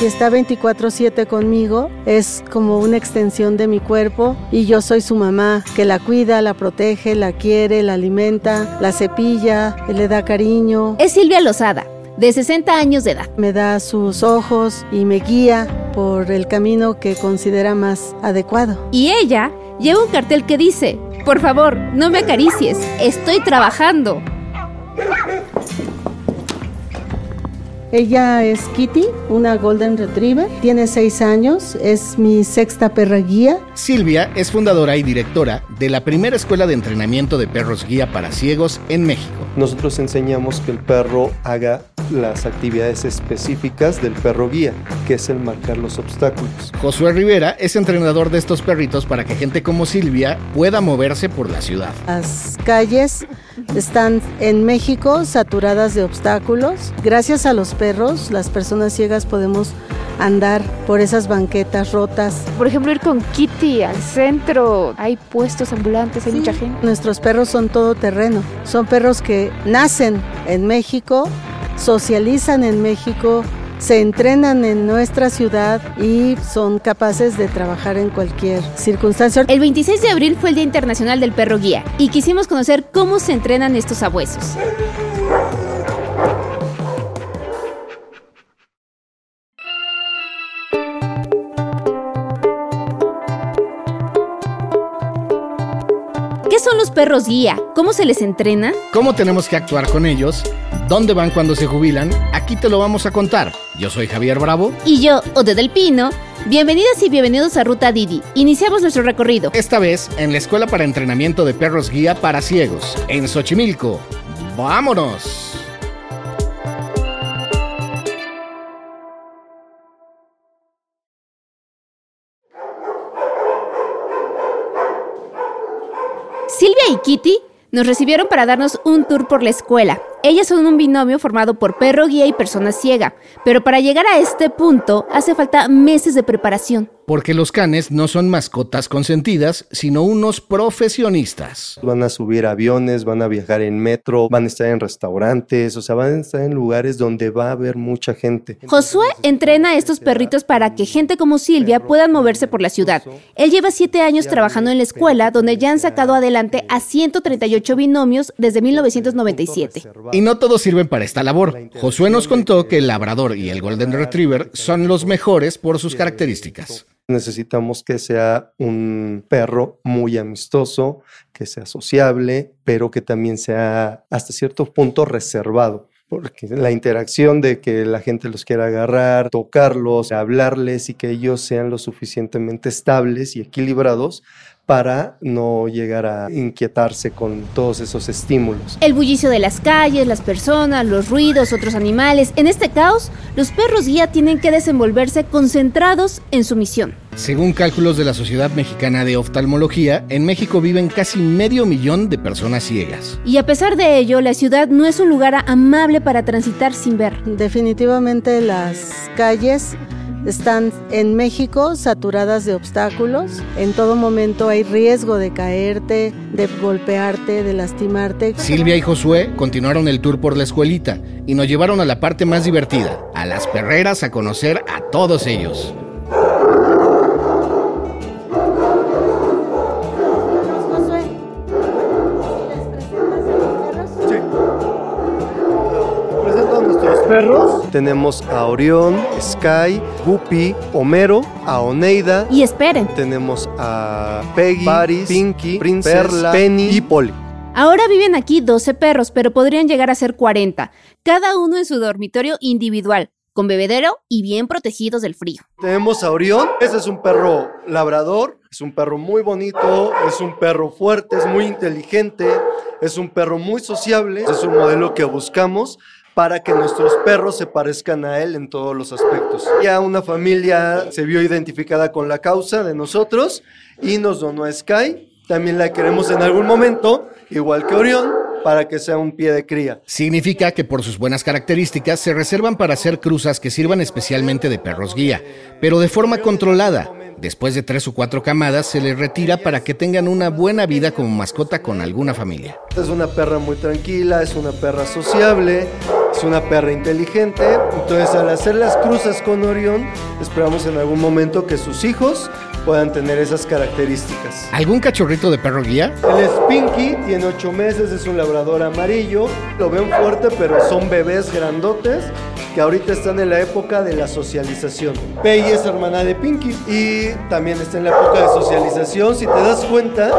y está 24/7 conmigo. Es como una extensión de mi cuerpo y yo soy su mamá que la cuida, la protege, la quiere, la alimenta, la cepilla, le da cariño. Es Silvia Lozada, de 60 años de edad. Me da sus ojos y me guía por el camino que considera más adecuado. Y ella lleva un cartel que dice, por favor, no me acaricies, estoy trabajando. Ella es Kitty, una Golden Retriever. Tiene seis años, es mi sexta perra guía. Silvia es fundadora y directora de la primera escuela de entrenamiento de perros guía para ciegos en México. Nosotros enseñamos que el perro haga las actividades específicas del perro guía, que es el marcar los obstáculos. Josué Rivera es entrenador de estos perritos para que gente como Silvia pueda moverse por la ciudad. Las calles están en México saturadas de obstáculos. Gracias a los perros, las personas ciegas podemos andar por esas banquetas rotas. Por ejemplo, ir con Kitty al centro, hay puestos ambulantes, hay mucha gente. Nuestros perros son todo terreno, son perros que nacen en México, socializan en México, se entrenan en nuestra ciudad y son capaces de trabajar en cualquier circunstancia. El 26 de abril fue el Día Internacional del Perro Guía y quisimos conocer cómo se entrenan estos abuesos. Perros guía? ¿Cómo se les entrena? ¿Cómo tenemos que actuar con ellos? ¿Dónde van cuando se jubilan? Aquí te lo vamos a contar. Yo soy Javier Bravo. Y yo, Ode del Pino. Bienvenidas y bienvenidos a Ruta Didi. Iniciamos nuestro recorrido. Esta vez en la Escuela para Entrenamiento de Perros Guía para Ciegos, en Xochimilco. ¡Vámonos! Y Kitty nos recibieron para darnos un tour por la escuela. Ellas son un binomio formado por perro guía y persona ciega, pero para llegar a este punto hace falta meses de preparación. Porque los canes no son mascotas consentidas, sino unos profesionistas. Van a subir aviones, van a viajar en metro, van a estar en restaurantes, o sea, van a estar en lugares donde va a haber mucha gente. Josué entrena a estos perritos para que gente como Silvia puedan moverse por la ciudad. Él lleva siete años trabajando en la escuela, donde ya han sacado adelante a 138 binomios desde 1997. Y no todos sirven para esta labor. Josué nos contó que el labrador y el golden retriever son los mejores por sus características. Necesitamos que sea un perro muy amistoso, que sea sociable, pero que también sea hasta cierto punto reservado. Porque la interacción de que la gente los quiera agarrar, tocarlos, hablarles y que ellos sean lo suficientemente estables y equilibrados para no llegar a inquietarse con todos esos estímulos. El bullicio de las calles, las personas, los ruidos, otros animales. En este caos, los perros guía tienen que desenvolverse concentrados en su misión. Según cálculos de la Sociedad Mexicana de Oftalmología, en México viven casi medio millón de personas ciegas. Y a pesar de ello, la ciudad no es un lugar amable para transitar sin ver. Definitivamente las calles están en México saturadas de obstáculos. En todo momento hay riesgo de caerte, de golpearte, de lastimarte. Silvia y Josué continuaron el tour por la escuelita y nos llevaron a la parte más divertida, a las perreras a conocer a todos ellos. Perros. Tenemos a Orión, Sky, Guppy, Homero, a Oneida. Y esperen. Tenemos a Peggy, Paris, Pinky, Princess, Perla, Penny y Polly. Ahora viven aquí 12 perros, pero podrían llegar a ser 40, cada uno en su dormitorio individual, con bebedero y bien protegidos del frío. Tenemos a Orión, ese es un perro labrador, es un perro muy bonito, es un perro fuerte, es muy inteligente, es un perro muy sociable, es un modelo que buscamos para que nuestros perros se parezcan a él en todos los aspectos. Ya una familia se vio identificada con la causa de nosotros y nos donó a Sky. También la queremos en algún momento, igual que Orión, para que sea un pie de cría. Significa que por sus buenas características se reservan para hacer cruzas que sirvan especialmente de perros guía, pero de forma controlada. Después de tres o cuatro camadas se les retira para que tengan una buena vida como mascota con alguna familia. Es una perra muy tranquila, es una perra sociable, es una perra inteligente. Entonces, al hacer las cruzas con Orión, esperamos en algún momento que sus hijos puedan tener esas características. ¿Algún cachorrito de perro guía? El Spinky tiene 8 meses, es un labrador amarillo. Lo ven fuerte, pero son bebés grandotes que ahorita están en la época de la socialización. Peggy es hermana de Pinky y también está en la época de socialización. Si te das cuenta,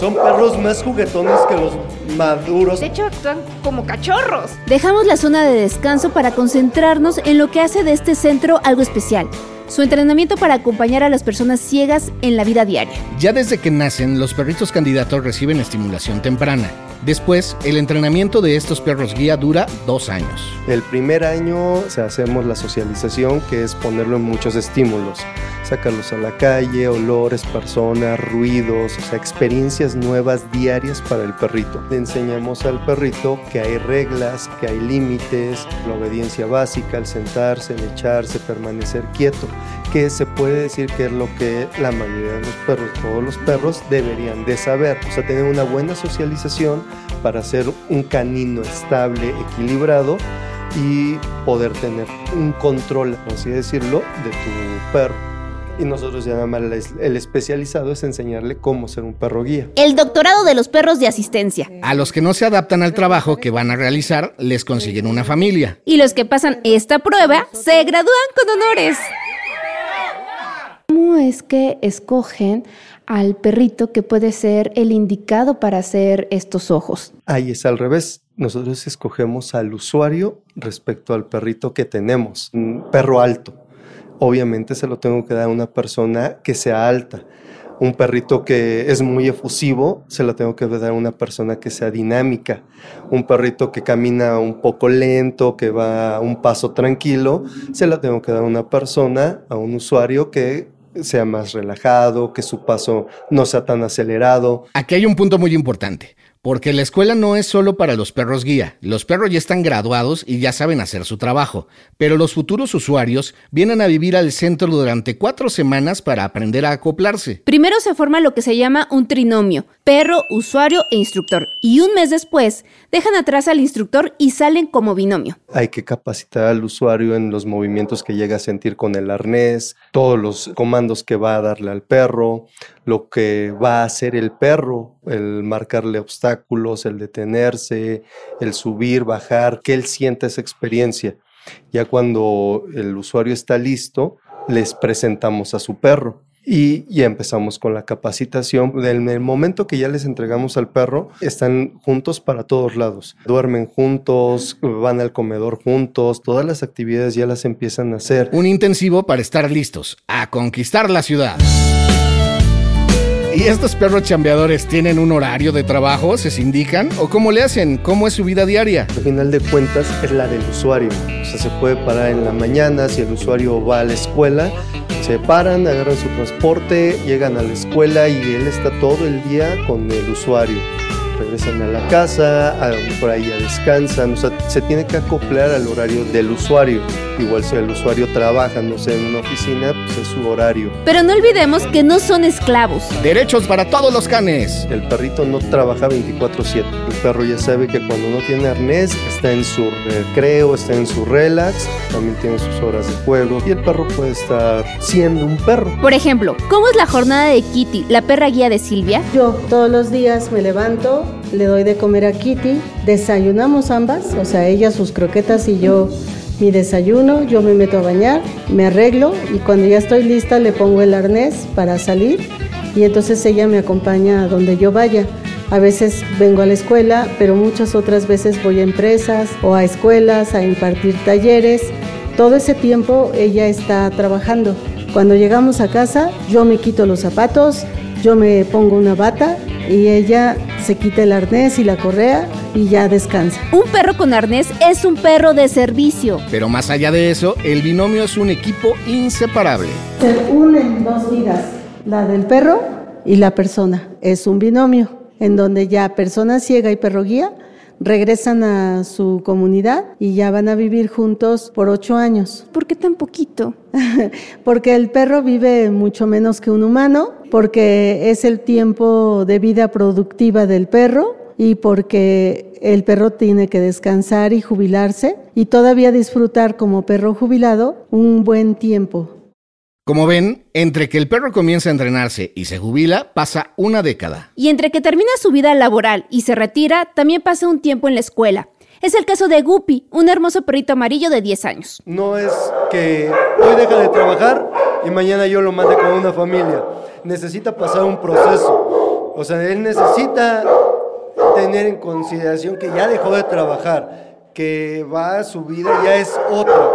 son perros más juguetones que los maduros. De hecho, actúan como cachorros. Dejamos la zona de descanso para concentrarnos en lo que hace de este centro algo especial. Su entrenamiento para acompañar a las personas ciegas en la vida diaria. Ya desde que nacen, los perritos candidatos reciben estimulación temprana. Después, el entrenamiento de estos perros guía dura dos años. El primer año o sea, hacemos la socialización, que es ponerlo en muchos estímulos. Sacarlos a la calle, olores, personas, ruidos, o sea, experiencias nuevas diarias para el perrito. Le enseñamos al perrito que hay reglas, que hay límites, la obediencia básica, el sentarse, el echarse, permanecer quieto, que se puede decir que es lo que la mayoría de los perros, todos los perros deberían de saber. O sea, tener una buena socialización para ser un canino estable, equilibrado y poder tener un control, por así decirlo, de tu perro. Y nosotros ya nada más el especializado es enseñarle cómo ser un perro guía. El doctorado de los perros de asistencia. A los que no se adaptan al trabajo que van a realizar, les consiguen una familia. Y los que pasan esta prueba se gradúan con honores. ¿Cómo es que escogen al perrito que puede ser el indicado para hacer estos ojos? Ahí es al revés. Nosotros escogemos al usuario respecto al perrito que tenemos. Un perro alto. Obviamente se lo tengo que dar a una persona que sea alta. Un perrito que es muy efusivo, se lo tengo que dar a una persona que sea dinámica. Un perrito que camina un poco lento, que va un paso tranquilo, se lo tengo que dar a una persona, a un usuario que sea más relajado, que su paso no sea tan acelerado. Aquí hay un punto muy importante. Porque la escuela no es solo para los perros guía. Los perros ya están graduados y ya saben hacer su trabajo. Pero los futuros usuarios vienen a vivir al centro durante cuatro semanas para aprender a acoplarse. Primero se forma lo que se llama un trinomio, perro, usuario e instructor. Y un mes después dejan atrás al instructor y salen como binomio. Hay que capacitar al usuario en los movimientos que llega a sentir con el arnés, todos los comandos que va a darle al perro, lo que va a hacer el perro, el marcarle obstáculos, el detenerse, el subir, bajar, que él sienta esa experiencia. Ya cuando el usuario está listo, les presentamos a su perro. Y ya empezamos con la capacitación. En el momento que ya les entregamos al perro, están juntos para todos lados. Duermen juntos, van al comedor juntos, todas las actividades ya las empiezan a hacer. Un intensivo para estar listos a conquistar la ciudad. ¿Y estos perros chambeadores tienen un horario de trabajo? ¿Se sindican? ¿O cómo le hacen? ¿Cómo es su vida diaria? Al final de cuentas es la del usuario. O sea, se puede parar en la mañana si el usuario va a la escuela. Se paran, agarran su transporte, llegan a la escuela y él está todo el día con el usuario regresan a la casa, a, por ahí ya descansan, o sea, se tiene que acoplar al horario del usuario. Igual si el usuario trabaja, no sé, en una oficina, pues es su horario. Pero no olvidemos que no son esclavos. Derechos para todos los canes. El perrito no trabaja 24/7. El perro ya sabe que cuando no tiene arnés, está en su recreo, está en su relax, también tiene sus horas de juego y el perro puede estar siendo un perro. Por ejemplo, ¿cómo es la jornada de Kitty, la perra guía de Silvia? Yo todos los días me levanto, le doy de comer a Kitty, desayunamos ambas, o sea, ella sus croquetas y yo mi desayuno, yo me meto a bañar, me arreglo y cuando ya estoy lista le pongo el arnés para salir y entonces ella me acompaña a donde yo vaya. A veces vengo a la escuela, pero muchas otras veces voy a empresas o a escuelas a impartir talleres. Todo ese tiempo ella está trabajando. Cuando llegamos a casa, yo me quito los zapatos, yo me pongo una bata y ella se quita el arnés y la correa y ya descansa. Un perro con arnés es un perro de servicio. Pero más allá de eso, el binomio es un equipo inseparable. Se unen dos vidas, la del perro y la persona. Es un binomio en donde ya persona ciega y perro guía regresan a su comunidad y ya van a vivir juntos por ocho años. ¿Por qué tan poquito? porque el perro vive mucho menos que un humano, porque es el tiempo de vida productiva del perro y porque el perro tiene que descansar y jubilarse y todavía disfrutar como perro jubilado un buen tiempo. Como ven, entre que el perro comienza a entrenarse y se jubila, pasa una década. Y entre que termina su vida laboral y se retira, también pasa un tiempo en la escuela. Es el caso de Guppy, un hermoso perrito amarillo de 10 años. No es que hoy deja de trabajar y mañana yo lo mande con una familia. Necesita pasar un proceso. O sea, él necesita tener en consideración que ya dejó de trabajar, que va su vida ya es otra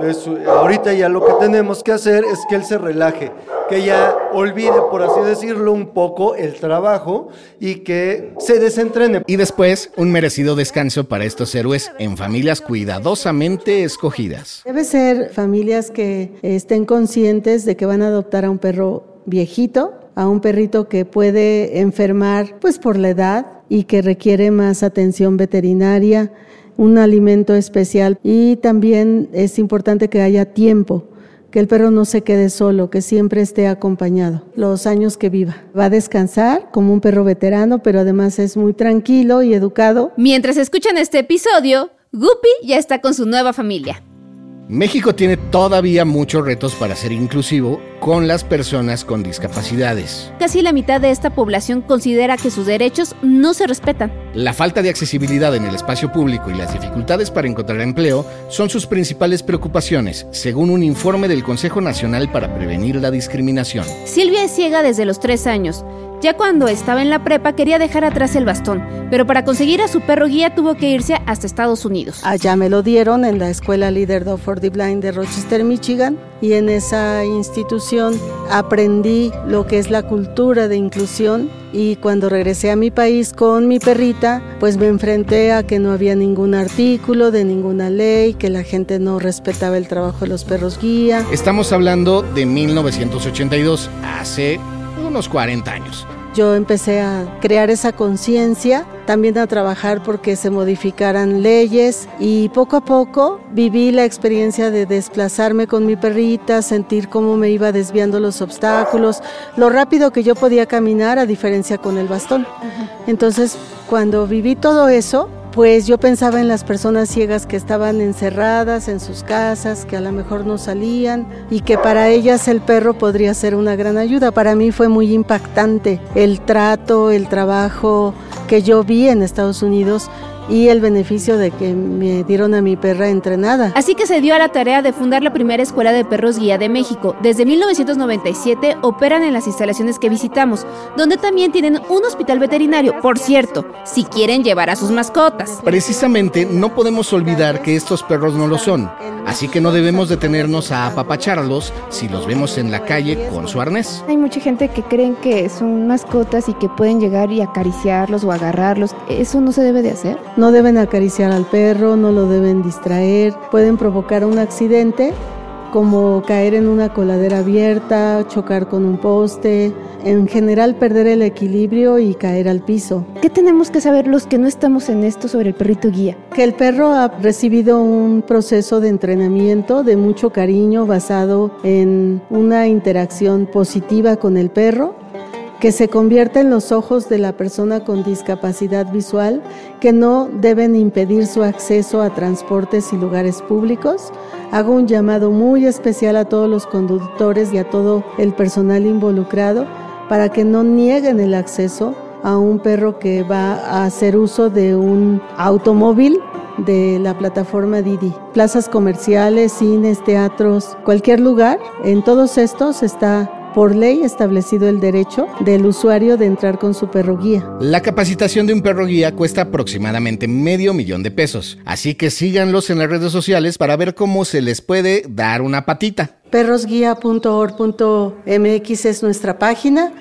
entonces, ahorita ya lo que tenemos que hacer es que él se relaje, que ya olvide, por así decirlo, un poco el trabajo y que se desentrene. Y después, un merecido descanso para estos héroes en familias cuidadosamente escogidas. Debe ser familias que estén conscientes de que van a adoptar a un perro viejito, a un perrito que puede enfermar pues por la edad y que requiere más atención veterinaria un alimento especial y también es importante que haya tiempo, que el perro no se quede solo, que siempre esté acompañado los años que viva. Va a descansar como un perro veterano, pero además es muy tranquilo y educado. Mientras escuchan este episodio, Guppy ya está con su nueva familia. México tiene todavía muchos retos para ser inclusivo con las personas con discapacidades. Casi la mitad de esta población considera que sus derechos no se respetan. La falta de accesibilidad en el espacio público y las dificultades para encontrar empleo son sus principales preocupaciones, según un informe del Consejo Nacional para Prevenir la Discriminación. Silvia es ciega desde los tres años. Ya cuando estaba en la prepa quería dejar atrás el bastón, pero para conseguir a su perro guía tuvo que irse hasta Estados Unidos. Allá me lo dieron en la escuela Leader Dog for the Blind de Rochester, Michigan, y en esa institución aprendí lo que es la cultura de inclusión y cuando regresé a mi país con mi perrita, pues me enfrenté a que no había ningún artículo de ninguna ley, que la gente no respetaba el trabajo de los perros guía. Estamos hablando de 1982, hace unos 40 años. Yo empecé a crear esa conciencia, también a trabajar porque se modificaran leyes y poco a poco viví la experiencia de desplazarme con mi perrita, sentir cómo me iba desviando los obstáculos, lo rápido que yo podía caminar a diferencia con el bastón. Entonces, cuando viví todo eso, pues yo pensaba en las personas ciegas que estaban encerradas en sus casas, que a lo mejor no salían y que para ellas el perro podría ser una gran ayuda. Para mí fue muy impactante el trato, el trabajo que yo vi en Estados Unidos y el beneficio de que me dieron a mi perra entrenada. Así que se dio a la tarea de fundar la primera escuela de perros guía de México. Desde 1997 operan en las instalaciones que visitamos, donde también tienen un hospital veterinario, por cierto, si quieren llevar a sus mascotas. Precisamente no podemos olvidar que estos perros no lo son, así que no debemos detenernos a apapacharlos si los vemos en la calle con su arnés. Hay mucha gente que creen que son mascotas y que pueden llegar y acariciarlos o agarrarlos. ¿Eso no se debe de hacer? No deben acariciar al perro, no lo deben distraer, pueden provocar un accidente como caer en una coladera abierta, chocar con un poste, en general perder el equilibrio y caer al piso. ¿Qué tenemos que saber los que no estamos en esto sobre el perrito guía? Que el perro ha recibido un proceso de entrenamiento de mucho cariño basado en una interacción positiva con el perro que se convierte en los ojos de la persona con discapacidad visual, que no deben impedir su acceso a transportes y lugares públicos. Hago un llamado muy especial a todos los conductores y a todo el personal involucrado para que no nieguen el acceso a un perro que va a hacer uso de un automóvil de la plataforma Didi. Plazas comerciales, cines, teatros, cualquier lugar, en todos estos está por ley establecido el derecho del usuario de entrar con su perro guía. La capacitación de un perro guía cuesta aproximadamente medio millón de pesos, así que síganlos en las redes sociales para ver cómo se les puede dar una patita. Perrosguía.org.mx es nuestra página.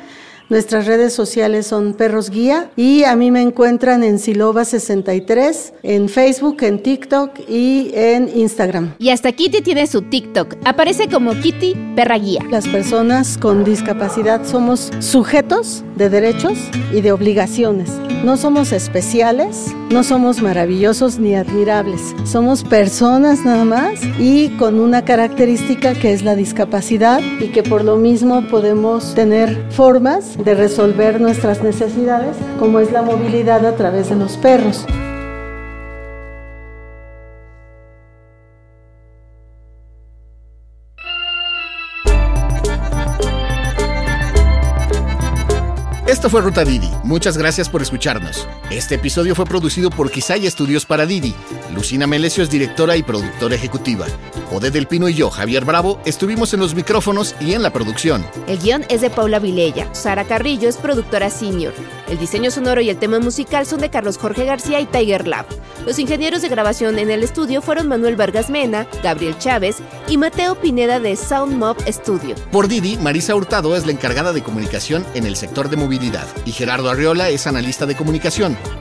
Nuestras redes sociales son Perros Guía y a mí me encuentran en Siloba63, en Facebook, en TikTok y en Instagram. Y hasta Kitty tiene su TikTok. Aparece como Kitty Perra Guía. Las personas con discapacidad somos sujetos de derechos y de obligaciones. No somos especiales, no somos maravillosos ni admirables. Somos personas nada más y con una característica que es la discapacidad y que por lo mismo podemos tener formas de resolver nuestras necesidades, como es la movilidad a través de los perros. Esto fue Ruta Didi. Muchas gracias por escucharnos. Este episodio fue producido por Quisaya Estudios para Didi. Lucina Melesio es directora y productora ejecutiva. Ode del Pino y yo, Javier Bravo, estuvimos en los micrófonos y en la producción. El guion es de Paula Vilella. Sara Carrillo es productora senior. El diseño sonoro y el tema musical son de Carlos Jorge García y Tiger Lab. Los ingenieros de grabación en el estudio fueron Manuel Vargas Mena, Gabriel Chávez y Mateo Pineda de Sound Mob Studio. Por Didi, Marisa Hurtado es la encargada de comunicación en el sector de movilidad y Gerardo Arriola es analista de comunicación.